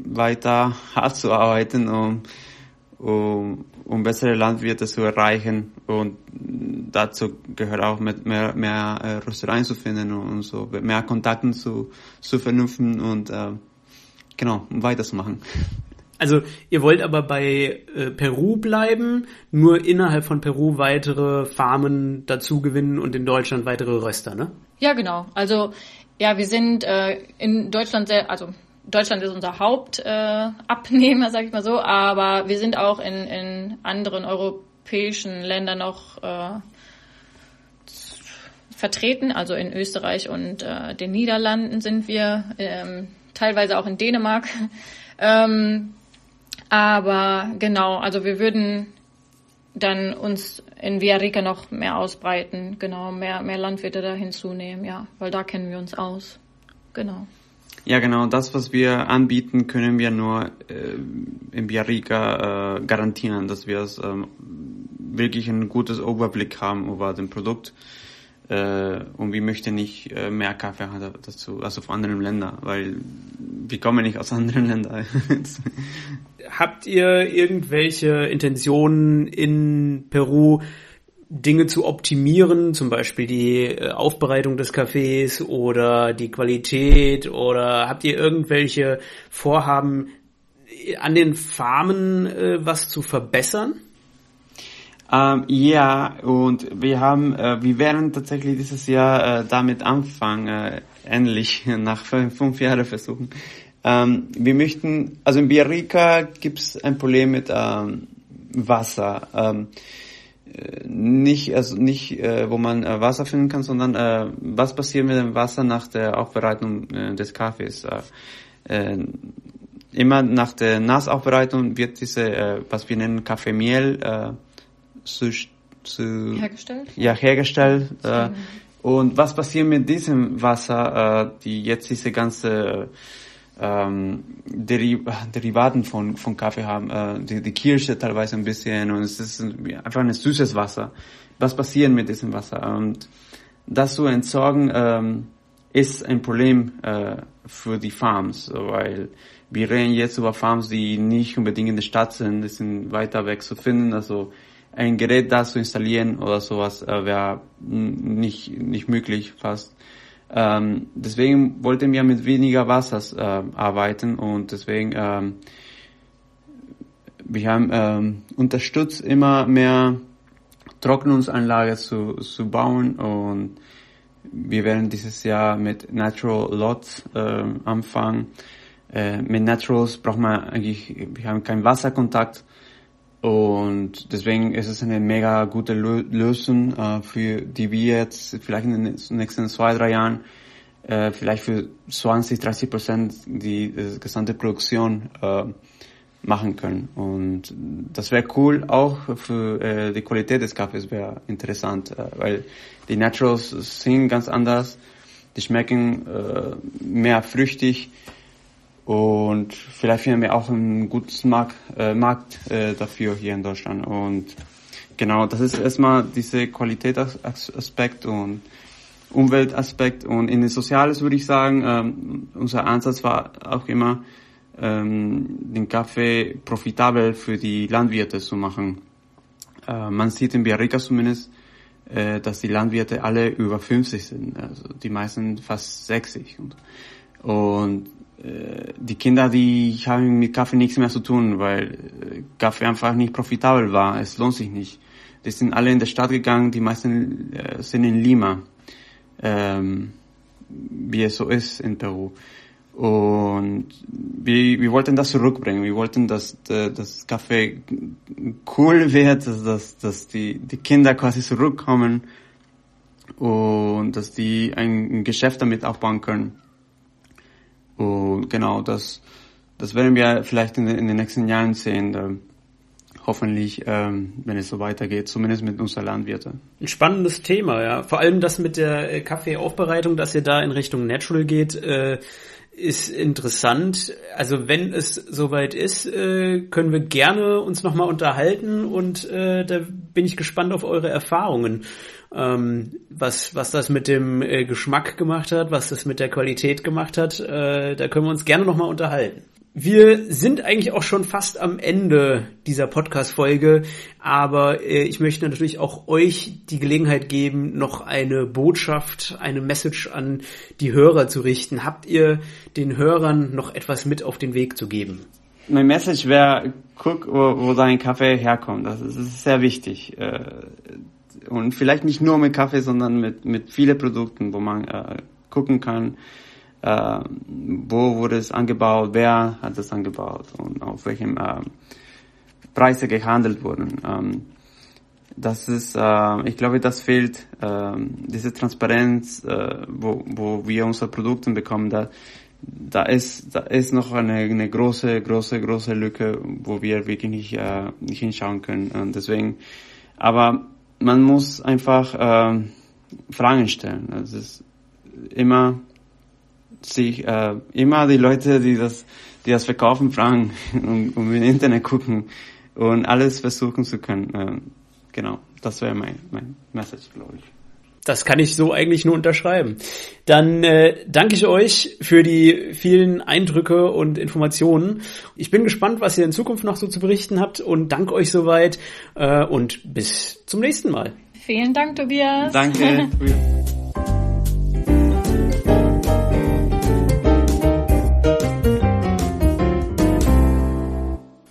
weiter hart zu arbeiten und um, um bessere Landwirte zu erreichen. Und dazu gehört auch mehr, mehr äh, Röstereien zu finden und so, mehr Kontakten zu, zu vernünften und äh, genau, weiterzumachen. Also ihr wollt aber bei äh, Peru bleiben, nur innerhalb von Peru weitere Farmen dazu gewinnen und in Deutschland weitere Röster, ne? Ja, genau. Also ja, wir sind äh, in Deutschland sehr, also Deutschland ist unser Hauptabnehmer, äh, sag ich mal so, aber wir sind auch in, in anderen europäischen Ländern noch äh, vertreten, also in Österreich und äh, den Niederlanden sind wir, ähm, teilweise auch in Dänemark. ähm, aber genau, also wir würden dann uns in Villarrica noch mehr ausbreiten, genau, mehr, mehr Landwirte da hinzunehmen, ja, weil da kennen wir uns aus. Genau. Ja, genau. Das, was wir anbieten, können wir nur äh, in Villarrica äh, garantieren, dass wir es ähm, wirklich ein gutes Überblick haben über den Produkt. Äh, und wir möchten nicht äh, mehr Kaffee dazu, also von anderen Ländern, weil wir kommen nicht aus anderen Ländern. Habt ihr irgendwelche Intentionen in Peru, Dinge zu optimieren, zum Beispiel die äh, Aufbereitung des Kaffees oder die Qualität oder habt ihr irgendwelche Vorhaben an den Farmen äh, was zu verbessern? Ähm, ja, und wir haben, äh, wir werden tatsächlich dieses Jahr äh, damit anfangen, äh, endlich nach fünf Jahren versuchen. Ähm, wir möchten, also in Biarrica gibt es ein Problem mit ähm, Wasser. Ähm, nicht, also nicht, äh, wo man äh, Wasser finden kann, sondern äh, was passiert mit dem Wasser nach der Aufbereitung äh, des Kaffees. Äh, äh, immer nach der Nassaufbereitung wird diese, äh, was wir nennen Kaffeemiel, äh, zu, zu, hergestellt. Ja, hergestellt. Äh, und was passiert mit diesem Wasser, äh, die jetzt diese ganze ähm, Deri Derivaten von, von Kaffee haben, äh, die, die Kirsche teilweise ein bisschen und es ist einfach ein süßes Wasser. Was passiert mit diesem Wasser? Und das zu entsorgen ähm, ist ein Problem äh, für die Farms, weil wir reden jetzt über Farms, die nicht unbedingt in der Stadt sind, die sind weiter weg zu finden, also ein Gerät da zu installieren oder sowas äh, wäre nicht, nicht möglich fast. Ähm, deswegen wollten wir mit weniger Wasser äh, arbeiten und deswegen ähm, wir haben ähm, unterstützt immer mehr Trocknungsanlage zu, zu bauen und wir werden dieses Jahr mit Natural Lots äh, anfangen. Äh, mit Naturals braucht man eigentlich, wir haben keinen Wasserkontakt und deswegen ist es eine mega gute Lösung, äh, für die wir jetzt vielleicht in den nächsten zwei, drei Jahren äh, vielleicht für 20, 30 Prozent die, die gesamte Produktion äh, machen können. Und das wäre cool, auch für äh, die Qualität des Kaffees wäre interessant, äh, weil die Naturals sind ganz anders, die schmecken äh, mehr früchtig und vielleicht finden wir auch einen guten Markt, äh, Markt äh, dafür hier in Deutschland. Und genau, das ist erstmal diese Qualitätsaspekt und Umweltaspekt. Und in den Soziales würde ich sagen, ähm, unser Ansatz war auch immer, ähm, den Kaffee profitabel für die Landwirte zu machen. Äh, man sieht in Biarrica zumindest, äh, dass die Landwirte alle über 50 sind, also die meisten fast 60. Und, und die Kinder, die haben mit Kaffee nichts mehr zu tun, weil äh, Kaffee einfach nicht profitabel war. Es lohnt sich nicht. Die sind alle in der Stadt gegangen, die meisten äh, sind in Lima, ähm, wie es so ist in Peru. Und wir, wir wollten das zurückbringen. Wir wollten, dass das Kaffee cool wird, dass, dass, dass die, die Kinder quasi zurückkommen und dass die ein Geschäft damit aufbauen können. Und genau, das, das werden wir vielleicht in, in den nächsten Jahren sehen. Da, hoffentlich, ähm, wenn es so weitergeht, zumindest mit unserer Landwirte. Ein spannendes Thema, ja. Vor allem das mit der äh, Kaffeeaufbereitung, dass ihr da in Richtung Natural geht, äh, ist interessant. Also wenn es soweit ist, äh, können wir gerne uns nochmal unterhalten und äh, da bin ich gespannt auf eure Erfahrungen ähm, was, was das mit dem äh, Geschmack gemacht hat, was das mit der Qualität gemacht hat. Äh, da können wir uns gerne nochmal unterhalten. Wir sind eigentlich auch schon fast am Ende dieser Podcast-Folge, aber äh, ich möchte natürlich auch euch die Gelegenheit geben, noch eine Botschaft, eine Message an die Hörer zu richten. Habt ihr den Hörern noch etwas mit auf den Weg zu geben? Mein Message wäre, guck, wo, wo dein Kaffee herkommt. Das ist, das ist sehr wichtig. Äh, und vielleicht nicht nur mit Kaffee, sondern mit, mit vielen Produkten, wo man äh, gucken kann, äh, wo wurde es angebaut, wer hat es angebaut und auf welchem äh, Preise gehandelt wurden. Ähm, das ist, äh, ich glaube, das fehlt, äh, diese Transparenz, äh, wo, wo wir unsere Produkte bekommen, da, da ist, da ist noch eine, eine große, große, große Lücke, wo wir wirklich nicht, äh, nicht hinschauen können. Und deswegen, aber man muss einfach äh, Fragen stellen. Es ist immer sich äh, immer die Leute, die das, die das verkaufen, fragen und, und im Internet gucken und alles versuchen zu können. Äh, genau, das wäre mein, mein Message, glaube ich. Das kann ich so eigentlich nur unterschreiben. Dann äh, danke ich euch für die vielen Eindrücke und Informationen. Ich bin gespannt, was ihr in Zukunft noch so zu berichten habt und danke euch soweit äh, und bis zum nächsten Mal. Vielen Dank, Tobias. Danke.